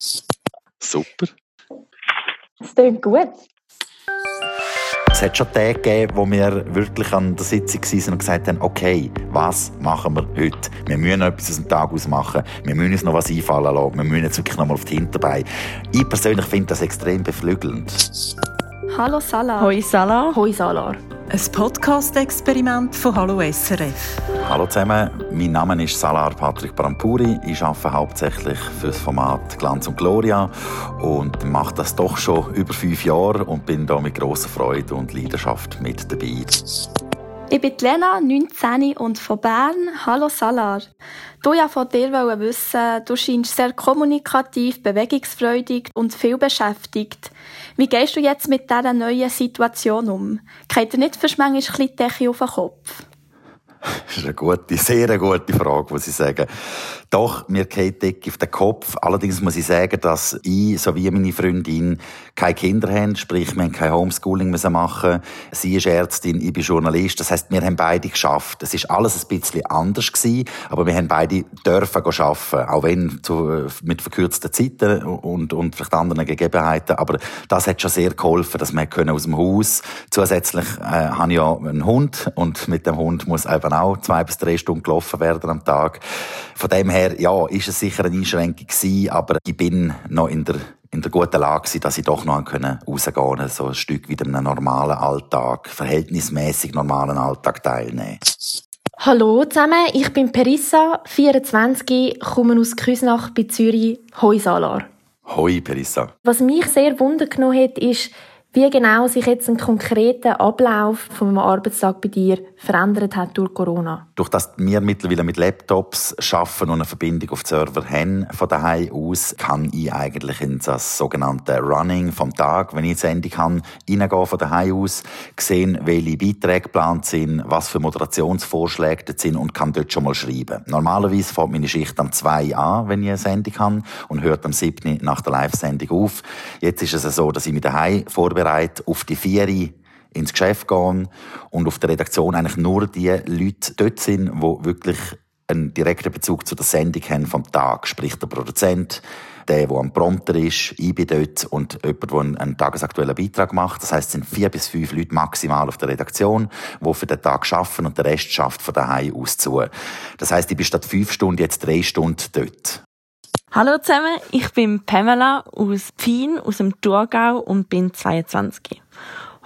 Super. Es klingt gut. Es hat schon Tage gegeben, wo wir wirklich an der Sitzung waren und gesagt haben, okay, was machen wir heute? Wir müssen etwas aus dem Tag aus machen. Wir müssen uns noch was einfallen lassen. Wir müssen jetzt wirklich noch mal auf die Hinterbeine. Ich persönlich finde das extrem beflügelnd. Hallo Salah. Hoi Salah. Hoi Salar. Ein Podcast-Experiment von Hallo SRF. Hallo zusammen, mein Name ist Salar Patrick Brampuri. Ich arbeite hauptsächlich für das Format Glanz und Gloria und mache das doch schon über fünf Jahre und bin da mit großer Freude und Leidenschaft mit dabei. Ich bin Lena, 19 und von Bern. Hallo Salar. Du ja von dir wissen, du scheinst sehr kommunikativ, bewegungsfreudig und viel beschäftigt. Wie gehst du jetzt mit dieser neuen Situation um? Geht dir nicht manchmal ein bisschen die Decke auf den Kopf? Das ist eine gute, sehr gute Frage, muss ich sagen. Doch, mir geht dick auf den Kopf. Allerdings muss ich sagen, dass ich, so wie meine Freundin, keine Kinder haben, sprich, wir haben kein Homeschooling machen. Sie ist Ärztin, ich bin Journalist. Das heißt, wir haben beide geschafft. Es ist alles ein bisschen anders gewesen, aber wir haben beide dürfen arbeiten. Auch wenn zu, mit verkürzten Zeiten und, und vielleicht anderen Gegebenheiten. Aber das hat schon sehr geholfen, dass wir können aus dem Haus. Zusätzlich, äh, habe ich ja einen Hund und mit dem Hund muss eben auch zwei bis drei Stunden gelaufen werden am Tag. Von dem her, ja, ist es sicher eine Einschränkung gewesen, aber ich bin noch in der in der guten Lage dass ich doch noch rausgehen konnte, so ein Stück wieder einem normalen Alltag, verhältnismäßig normalen Alltag teilnehmen. Hallo zusammen, ich bin Perissa, 24, komme aus Küsnach bei Zürich, Hoi Salar. Hoi Perissa. Was mich sehr wundern genommen hat, ist, wie genau sich jetzt ein konkreter Ablauf von einem Arbeitstag bei dir verändert hat durch Corona? Durch das wir mittlerweile mit Laptops schaffen und eine Verbindung auf den Server haben von daheim aus, kann ich eigentlich in das sogenannte Running vom Tag, wenn ich jetzt Sendung kann, reingehen von daheim aus, sehen, welche Beiträge geplant sind, was für Moderationsvorschläge dort sind und kann dort schon mal schreiben. Normalerweise fängt meine Schicht am 2 an, wenn ich eine Sendung habe und hört am 7 nach der Live-Sendung auf. Jetzt ist es so, dass ich mich daheim vorbereite auf die Vieri ins Geschäft gehen und auf der Redaktion eigentlich nur die Leute dort sind, die wirklich einen direkten Bezug zu der Sendung haben vom Tag. Sprich der Produzent, der, der am Prompter ist, ich bin dort und jemand, der einen, tagesaktuellen Beitrag macht. Das heißt, es sind vier bis fünf Leute maximal auf der Redaktion, die für den Tag arbeiten und der Rest schafft von daheim aus zu. Das heißt, ich bin statt fünf Stunden jetzt drei Stunden dort. Hallo zusammen, ich bin Pamela aus Pfien, aus dem Thurgau und bin 22.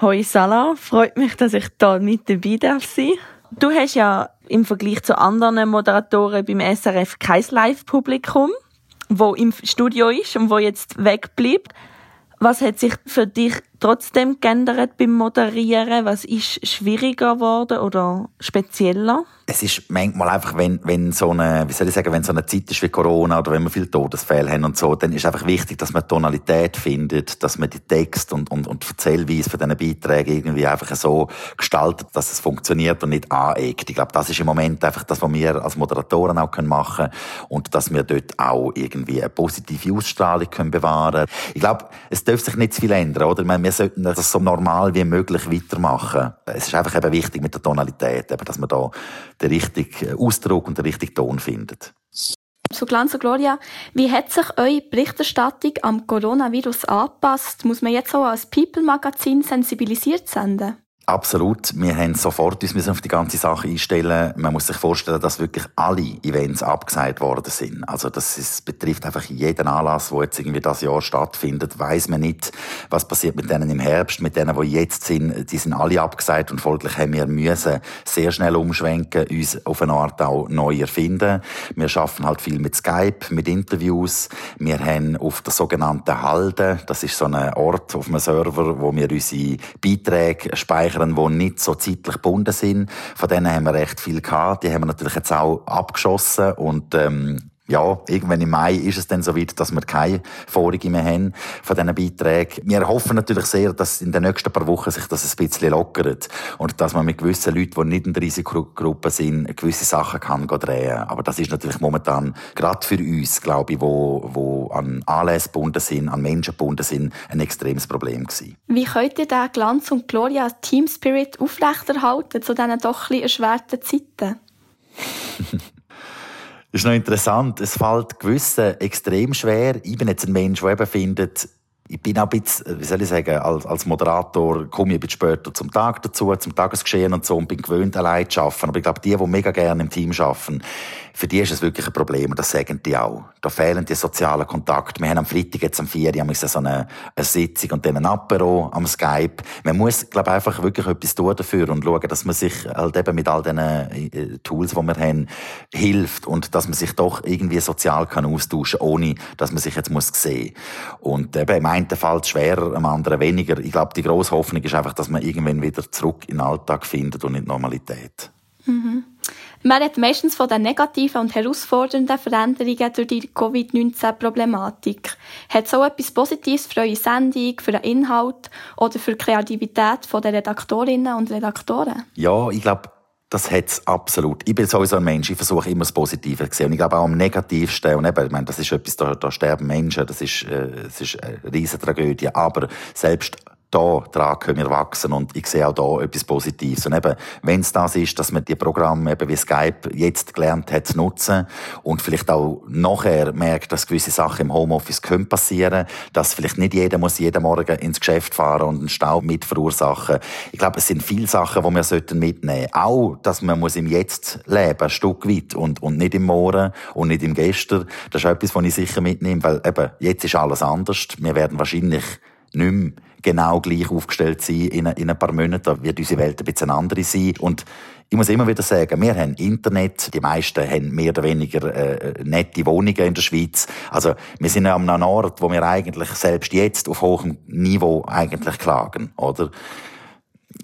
Hoi Salah, freut mich, dass ich da mit dabei darf sein. Du hast ja im Vergleich zu anderen Moderatoren beim SRF kein Live-Publikum, wo im Studio ist und wo jetzt wegbleibt. Was hat sich für dich trotzdem geändert beim Moderieren? Was ist schwieriger geworden oder spezieller? Es ist manchmal einfach, wenn, wenn so eine, wie soll ich sagen, wenn so eine Zeit ist wie Corona oder wenn wir viele Todesfälle haben und so, dann ist einfach wichtig, dass man Tonalität findet, dass man die Text und, und, und Erzählweise von diesen Beiträgen irgendwie einfach so gestaltet, dass es funktioniert und nicht aneckt. Ich glaube, das ist im Moment einfach das, was wir als Moderatoren auch machen können und dass wir dort auch irgendwie eine positive Ausstrahlung können bewahren Ich glaube, es darf sich nicht zu viel ändern, oder? Wir sollten das so normal wie möglich weitermachen. Es ist einfach eben wichtig mit der Tonalität, eben, dass man da den richtigen Ausdruck und den richtigen Ton findet. Zu Glanz und Gloria, wie hat sich eure Berichterstattung am Coronavirus angepasst? Muss man jetzt auch als People-Magazin sensibilisiert senden? Absolut. Wir haben sofort uns müssen auf die ganze Sache einstellen. Man muss sich vorstellen, dass wirklich alle Events abgesagt worden sind. Also das ist, betrifft einfach jeden Anlass, wo jetzt irgendwie das Jahr stattfindet. Weiß man nicht, was passiert mit denen im Herbst, mit denen, die jetzt sind. Die sind alle abgesagt und folglich haben wir müssen sehr schnell umschwenken, uns auf eine Art auch neu erfinden. Wir schaffen halt viel mit Skype, mit Interviews. Wir haben auf der sogenannten Halde, das ist so ein Ort auf einem Server, wo wir unsere Beiträge speichern speichern, die nicht so zeitlich gebunden sind. Von denen haben wir recht viel gehabt. Die haben wir natürlich jetzt auch abgeschossen und ähm, ja, irgendwann im Mai ist es dann so weit, dass wir keine Vorige mehr haben von diesen Beiträgen. Wir hoffen natürlich sehr, dass in den nächsten paar Wochen sich das ein bisschen lockert und dass man mit gewissen Leuten, die nicht in der Risikogruppe sind, gewisse Sachen kann drehen. Aber das ist natürlich momentan, gerade für uns, glaube ich, wo, wo an Anlässe gebunden sind, an Menschen gebunden sind, ein extremes Problem gewesen. Wie könnt ihr den Glanz und Gloria Team Spirit aufrechterhalten zu diesen doch ein erschwerten Zeiten? Ist noch interessant. Es fällt gewissen extrem schwer. Bin jetzt ein Mensch, der eben findet, ich bin auch ein bisschen, wie soll ich sagen, als, als Moderator komme ich ein bisschen später zum Tag dazu, zum Tagesgeschehen und so und bin gewöhnt, allein zu arbeiten. Aber ich glaube, die, die mega gerne im Team arbeiten, für die ist es wirklich ein Problem und das sagen die auch. Da fehlen die sozialen Kontakte. Wir haben am Freitag jetzt am 4. Uhr so eine, eine Sitzung und dann ein Apero am Skype. Man muss, glaube ich, einfach wirklich etwas tun dafür und schauen, dass man sich halt eben mit all diesen äh, Tools, die wir haben, hilft und dass man sich doch irgendwie sozial kann austauschen kann, ohne dass man sich jetzt muss sehen Und eben einen Fall schwerer, im anderen weniger. Ich glaube, die grosse Hoffnung ist einfach, dass man irgendwann wieder zurück in den Alltag findet und in die Normalität. Mhm. Man hat meistens von den negativen und herausfordernden Veränderungen durch die Covid-19-Problematik. Hat so etwas Positives für eure Sendung, für den Inhalt oder für die Kreativität der Redaktorinnen und Redaktoren? Ja, ich glaube, das hat es absolut. Ich bin sowieso ein Mensch, ich versuche immer das Positive zu sehen. Und ich glaube auch am Negativsten, und eben, ich meine, das ist etwas, da, da sterben Menschen, das ist, äh, das ist eine riesige Tragödie. Aber selbst da dran können wir wachsen und ich sehe auch da etwas Positives. Und eben, wenn es das ist, dass man die Programme eben wie Skype jetzt gelernt hat zu nutzen und vielleicht auch nachher merkt, dass gewisse Sachen im Homeoffice können passieren, dass vielleicht nicht jeder muss jeden Morgen ins Geschäft fahren und einen Stau mit verursachen. Ich glaube, es sind viele Sachen, die wir sollten mitnehmen. Auch, dass man muss im Jetzt leben, ein Stück weit und, und nicht im Morgen und nicht im Gestern. Das ist etwas, was ich sicher mitnehme, weil eben, jetzt ist alles anders. Wir werden wahrscheinlich nicht mehr genau gleich aufgestellt sein in, in ein paar Monaten. Wird unsere Welt ein bisschen andere sein. Und ich muss immer wieder sagen, wir haben Internet, die meisten haben mehr oder weniger äh, nette Wohnungen in der Schweiz. Also wir sind an einem Ort, wo wir eigentlich selbst jetzt auf hohem Niveau eigentlich klagen, oder?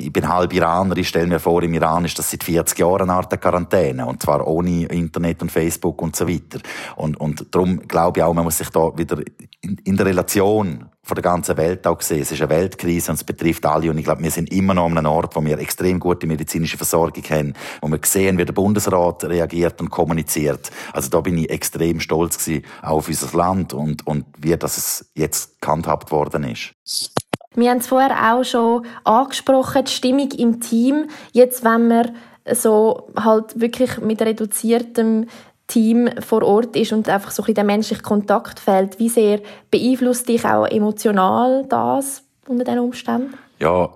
Ich bin halb Iraner, ich stelle mir vor, im Iran ist das seit 40 Jahren eine Art Quarantäne. Und zwar ohne Internet und Facebook und so weiter. Und, und darum glaube ich auch, man muss sich da wieder in, in der Relation von der ganzen Welt auch sehen. Es ist eine Weltkrise und es betrifft alle. Und ich glaube, wir sind immer noch an einem Ort, wo wir extrem gute medizinische Versorgung haben, wo wir sehen, wie der Bundesrat reagiert und kommuniziert. Also da bin ich extrem stolz gewesen, auf unser Land und, und wie das jetzt gehandhabt worden ist. Wir haben es vorher auch schon angesprochen, die Stimmung im Team. Jetzt, wenn man so halt wirklich mit reduziertem Team vor Ort ist und einfach so ein bisschen der menschliche Kontakt fehlt, wie sehr beeinflusst dich auch emotional das unter diesen Umständen? Ja,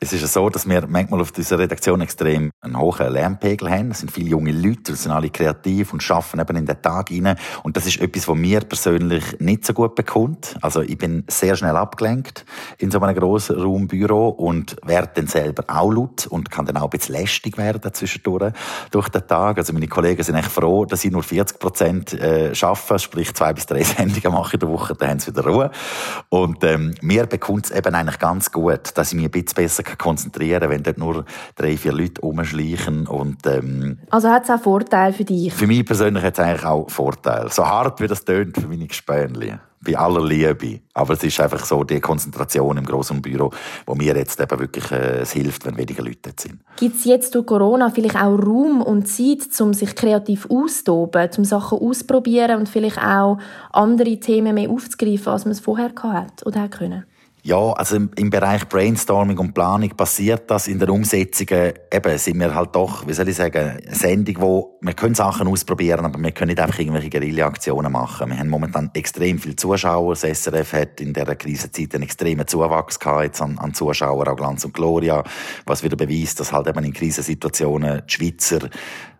es ist so, dass wir manchmal auf dieser Redaktion extrem einen hohen Lernpegel haben. Es sind viele junge Leute, sind alle kreativ und arbeiten eben in den Tag hinein. Und das ist etwas, was mir persönlich nicht so gut bekommt. Also ich bin sehr schnell abgelenkt in so einem grossen Raumbüro und werde dann selber auch laut und kann dann auch ein bisschen lästig werden zwischendurch durch den Tag. Also meine Kollegen sind echt froh, dass ich nur 40 Prozent äh, arbeite, sprich zwei bis drei Sendungen mache in der Woche, dann haben sie wieder Ruhe. Und ähm, mir bekommt es eben eigentlich ganz gut, dass ich mich ein bisschen besser konzentrieren wenn dort nur drei, vier Leute rumschleichen. Und, ähm, also hat es auch Vorteile für dich? Für mich persönlich hat es eigentlich auch Vorteile. So hart wie das tönt für meine Gespänli bei aller Liebe. Aber es ist einfach so die Konzentration im großen Büro, wo mir jetzt eben wirklich äh, es hilft, wenn weniger Leute sind. Gibt es jetzt durch Corona vielleicht auch Raum und Zeit, um sich kreativ auszutoben, um Sachen auszuprobieren und vielleicht auch andere Themen mehr aufzugreifen, als man es vorher hatte oder hätte können? Ja, also im, Bereich Brainstorming und Planung passiert das. In der Umsetzung eben sind wir halt doch, wie soll ich sagen, eine Sendung, wo wir können Sachen ausprobieren, aber wir können nicht einfach irgendwelche Guerilla-Aktionen machen. Wir haben momentan extrem viele Zuschauer. Das SRF hat in dieser Krisenzeit einen extremen Zuwachs gehabt an, an Zuschauern, auch Glanz und Gloria, was wieder beweist, dass halt eben in Krisensituationen die Schweizer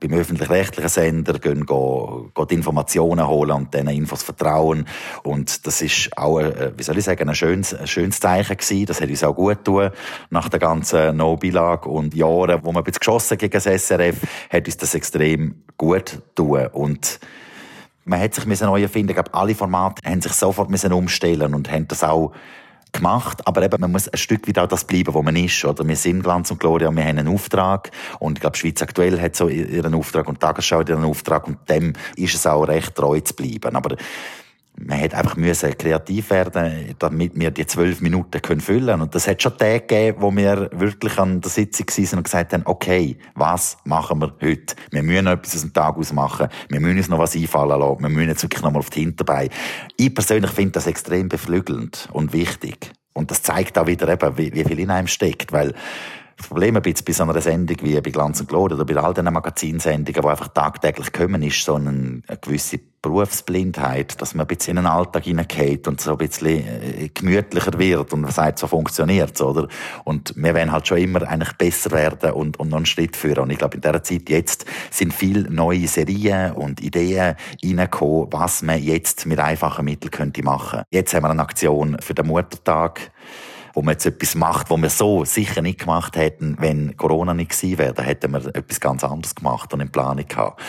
beim öffentlich-rechtlichen Sender gehen, gehen, gehen Informationen holen und diesen Infos vertrauen. Und das ist auch, äh, wie soll ich sagen, ein schönes, ein schönes Zeichen gewesen. Das hat uns auch gut getan. Nach der ganzen No-Bilag und Jahren, wo wir ein bisschen geschossen gegen das SRF, hat uns das extrem gut getan. Und man hat sich neu erfinden. Ich glaube, alle Formate haben sich sofort umstellen und haben das auch gemacht, aber eben, man muss ein Stück weit auch das bleiben, wo man ist, oder? Wir sind Glanz und Gloria, wir haben einen Auftrag und ich glaube, Schweiz aktuell hat so ihren Auftrag und Tagesschau ihren Auftrag und dem ist es auch recht treu zu bleiben, aber man hätte einfach müssen kreativ werden, damit wir die zwölf Minuten können füllen Und das hat schon Tage gegeben, wo wir wirklich an der Sitzung waren und gesagt haben, okay, was machen wir heute? Wir müssen etwas aus dem Tag ausmachen. Wir müssen uns noch was einfallen lassen. Wir müssen jetzt wirklich noch mal auf die Hinterbeine. Ich persönlich finde das extrem beflügelnd und wichtig. Und das zeigt auch wieder eben, wie, wie viel in einem steckt, weil Das Problem ein bisschen bei so einer Sendung wie bei Glanz und Gloria oder bei all diesen Magazinsendungen, die einfach tagtäglich kommen, ist so eine, eine gewisse Berufsblindheit, dass man ein bisschen in den Alltag hineingeht und so ein bisschen äh, gemütlicher wird und sagt, so funktioniert oder? Und wir wollen halt schon immer eigentlich besser werden und, und noch einen Schritt führen. Und ich glaube, in dieser Zeit jetzt sind viele neue Serien und Ideen reingekommen, was man jetzt mit einfachen Mitteln könnte machen. Jetzt haben wir eine Aktion für den Muttertag wo man jetzt etwas macht, was wir so sicher nicht gemacht hätten, wenn Corona nicht gewesen wäre. Da hätten wir etwas ganz anderes gemacht und in Planung gehabt.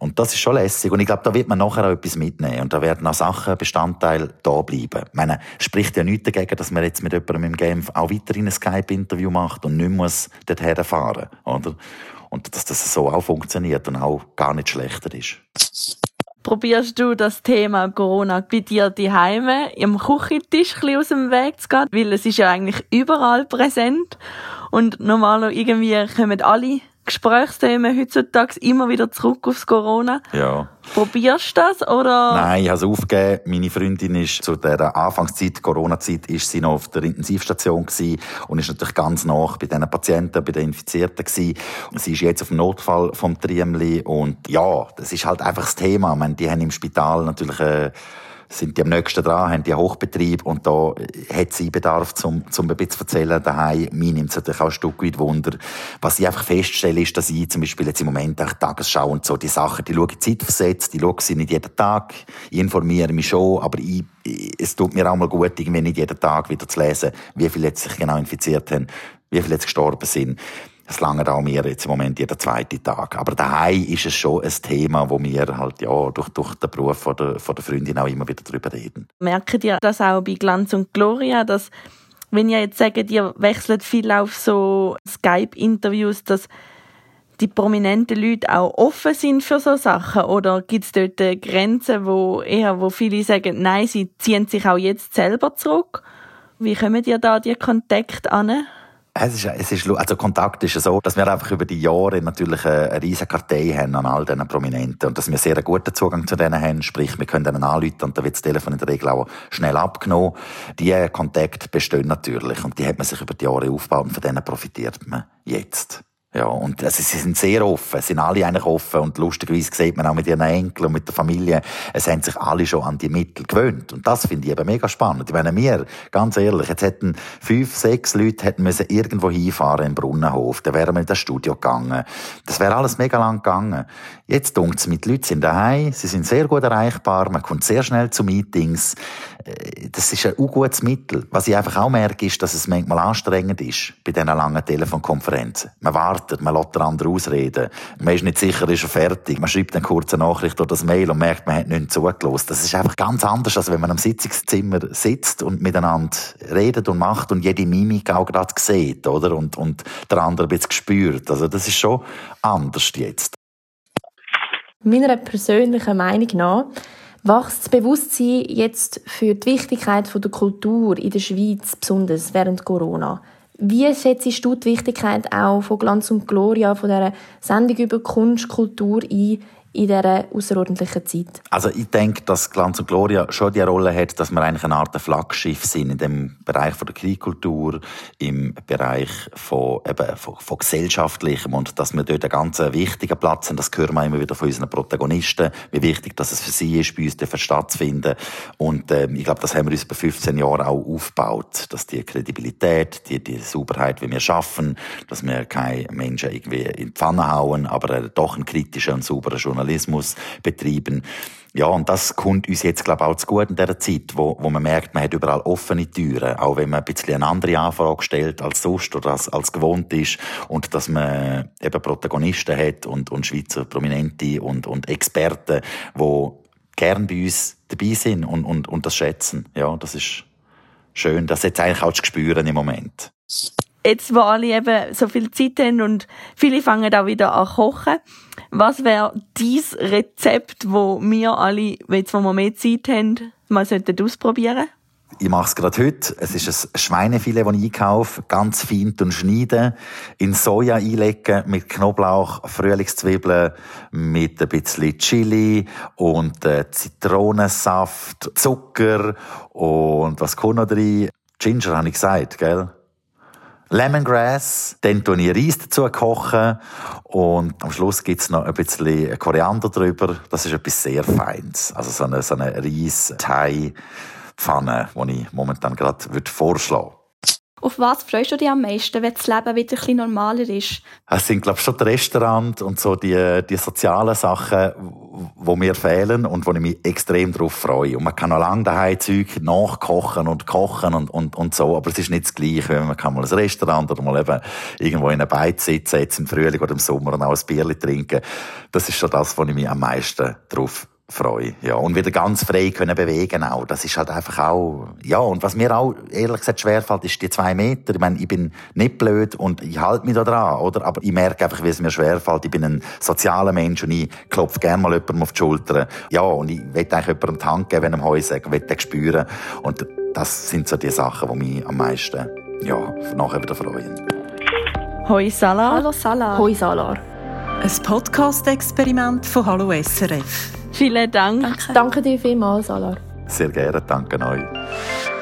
Und das ist schon lässig. Und ich glaube, da wird man nachher auch etwas mitnehmen. Und da werden auch Sachen, Bestandteile da bleiben. Ich meine, spricht ja nichts dagegen, dass man jetzt mit jemandem im Genf auch weiterhin ein Skype-Interview macht und nicht muss dorthin fahren, oder? Und dass das so auch funktioniert und auch gar nicht schlechter ist probierst du das Thema Corona bei dir daheim im Küchentisch aus dem Weg zu gehen? Weil es ist ja eigentlich überall präsent. Und normalerweise irgendwie kommen alle Gesprächsthemen heutzutage immer wieder zurück aufs Corona. Ja. Probierst du das, oder? Nein, ich habe es aufgegeben. Meine Freundin ist zu der Anfangszeit, Corona-Zeit, ist sie noch auf der Intensivstation gewesen und ist natürlich ganz nah bei diesen Patienten, bei den Infizierten gewesen. Und sie ist jetzt auf dem Notfall vom Triemli und ja, das ist halt einfach das Thema. Ich meine, die haben im Spital natürlich äh, sind die am nächsten dran, haben die Hochbetrieb und da hat sie Bedarf, zum, zum ein bisschen zu erzählen daheim. Mir nimmt es natürlich auch ein Stück weit Wunder. Was ich einfach feststelle, ist, dass ich zum Beispiel jetzt im Moment auch Tagesschau und so die Sachen, die schaue ich zeitversetzt, die schaue sie nicht jeden Tag, ich informiere mich schon, aber ich, es tut mir auch mal gut, irgendwie nicht jeden Tag wieder zu lesen, wie viele jetzt sich genau infiziert haben, wie viele jetzt gestorben sind. Es lange auch mir jetzt im Moment jeden zweiten Tag. Aber daheim ist es schon ein Thema, wo wir halt, ja, durch, durch den Beruf von der, von der Freundin auch immer wieder drüber reden. Merkt ihr das auch bei Glanz und Gloria, dass, wenn ihr jetzt sagt, ihr wechselt viel auf so Skype-Interviews, dass die prominenten Leute auch offen sind für so Sachen? Oder gibt es dort Grenzen, wo eher, wo viele sagen, nein, sie ziehen sich auch jetzt selber zurück? Wie kommen ihr da die Kontakte an? Es ist, es ist, also Kontakt ist so, dass wir einfach über die Jahre natürlich eine, eine riesige Kartei haben an all diesen Prominenten und dass wir sehr einen guten Zugang zu denen haben, sprich, wir können denen anrufen und da wird das Telefon in der Regel auch schnell abgenommen. Die Kontakte bestehen natürlich und die hat man sich über die Jahre aufgebaut und von denen profitiert man jetzt. Ja, und also, sie sind sehr offen, sind alle eigentlich offen und lustigerweise sieht man auch mit ihren Enkeln und mit der Familie, es haben sich alle schon an die Mittel gewöhnt und das finde ich eben mega spannend. Ich meine, wir, ganz ehrlich, jetzt hätten fünf, sechs Leute hätten müssen irgendwo hinfahren im Brunnenhof, dann wären wir in das Studio gegangen. Das wäre alles mega lang gegangen. Jetzt dunkt mit Leuten sind daheim, sie sind sehr gut erreichbar, man kommt sehr schnell zu Meetings. Äh, das ist ein gutes Mittel. Was ich einfach auch merke, ist, dass es manchmal anstrengend ist bei diesen langen Telefonkonferenzen. Man wartet, man lässt den anderen ausreden. Man ist nicht sicher, ist er fertig. Man schreibt eine kurze Nachricht oder das Mail und merkt, man hat nichts zugelassen. Das ist einfach ganz anders, als wenn man am Sitzungszimmer sitzt und miteinander redet und macht und jede Mimik auch gerade sieht, oder? Und, und der andere ein bisschen spürt. Also das ist schon anders jetzt. Meiner persönlichen Meinung nach wächst das Bewusstsein jetzt für die Wichtigkeit der Kultur in der Schweiz, besonders während Corona. Wie schätzt du die Wichtigkeit auch von Glanz und Gloria, von dieser Sendung über Kunst, Kultur ein in dieser außerordentlichen Zeit? Also ich denke, dass Glanz und Gloria schon die Rolle hat, dass wir eigentlich eine Art Flaggschiff sind in dem Bereich von der Kriegkultur, im Bereich von, eben, von, von gesellschaftlichem und dass wir dort einen ganz wichtigen Platz haben. Das hören wir immer wieder von unseren Protagonisten, wie wichtig dass es für sie ist, bei uns stattzufinden. Und ähm, ich glaube, das haben wir uns bei 15 Jahren auch aufgebaut, dass die Kredibilität, die, die Sauberheit, wie wir schaffen, dass wir keine Menschen irgendwie in die Pfanne hauen, aber doch einen kritischen und sauberen Journalismus Journalismus betrieben. Ja, und das kommt uns jetzt, glaube ich, auch zu gut in dieser Zeit, wo, wo man merkt, man hat überall offene Türen, auch wenn man ein bisschen eine andere Anfrage stellt als sonst oder als, als gewohnt ist und dass man eben Protagonisten hat und, und Schweizer Prominente und, und Experten, die gern bei uns dabei sind und, und, und das schätzen. Ja, das ist schön. Das jetzt eigentlich auch zu spüren im Moment jetzt, wo alle eben so viel Zeit haben und viele fangen auch wieder an kochen, was wäre dieses Rezept, wo wir alle, jetzt wo wir mehr Zeit haben, mal sollten ausprobieren? Ich mache es gerade heute. Es ist ein Schweinefilet, das ich einkaufe. Ganz fein und schneiden. In Soja einlegen mit Knoblauch, Frühlingszwiebeln, mit ein bisschen Chili und äh, Zitronensaft, Zucker und was kommt noch drin? Ginger habe ich gesagt, gell? Lemongrass, dann tue ich Reis dazu kochen und am Schluss gibt es noch ein bisschen Koriander drüber. Das ist etwas sehr Feines. Also so eine, so eine Reis-Thai-Pfanne, die ich momentan gerade vorschlagen würde. Auf was freust du dich am meisten, wenn das Leben wieder ein bisschen normaler ist? Es sind, glaube ich, schon die Restaurants und so die, die sozialen Sachen, die mir fehlen und wo ich mich extrem darauf freue. Und man kann noch lange daheim Zeug nachkochen und kochen und, und, und so, aber es ist nicht das Gleiche, wenn man kann mal ein Restaurant oder mal eben irgendwo in einem Beiz sitzen, jetzt im Frühling oder im Sommer und auch ein Bier trinken. Das ist schon das, wo ich mich am meisten darauf freue. Ja, und wieder ganz frei können bewegen auch. Das ist halt einfach auch, ja, und was mir auch, ehrlich gesagt, schwerfällt, ist die zwei Meter. Ich meine, ich bin nicht blöd und ich halte mich da dran, oder? Aber ich merke einfach, wie es mir schwerfällt. Ich bin ein sozialer Mensch und ich klopfe gerne mal jemandem auf die Schulter. Ja, und ich will eigentlich jemandem die Hand geben, wenn er Heu sagt, will den spüren. Und das sind so die Sachen, die mich am meisten, ja, nachher wieder freuen. Hoi Salar. Hallo Salar. Hoi Salar. Ein Podcast-Experiment von Hallo SRF. Vielen Dank. Danke. Danke dir vielmals, Salar. Sehr gerne, danke euch.